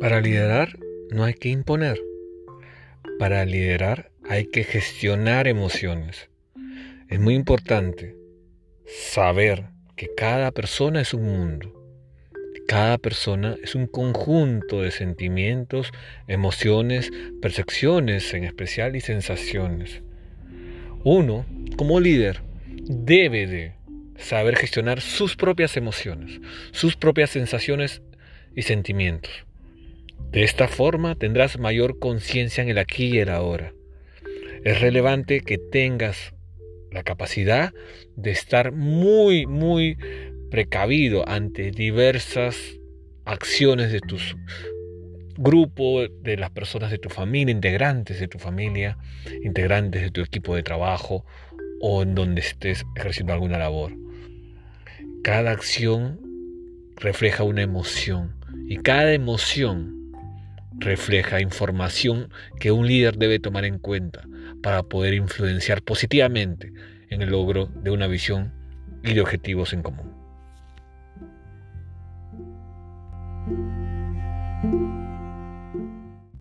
Para liderar no hay que imponer. Para liderar hay que gestionar emociones. Es muy importante saber que cada persona es un mundo. Cada persona es un conjunto de sentimientos, emociones, percepciones en especial y sensaciones. Uno, como líder, debe de saber gestionar sus propias emociones, sus propias sensaciones y sentimientos. De esta forma tendrás mayor conciencia en el aquí y el ahora. Es relevante que tengas la capacidad de estar muy, muy precavido ante diversas acciones de tu grupo, de las personas de tu familia, integrantes de tu familia, integrantes de tu equipo de trabajo o en donde estés ejerciendo alguna labor. Cada acción refleja una emoción y cada emoción refleja información que un líder debe tomar en cuenta para poder influenciar positivamente en el logro de una visión y de objetivos en común.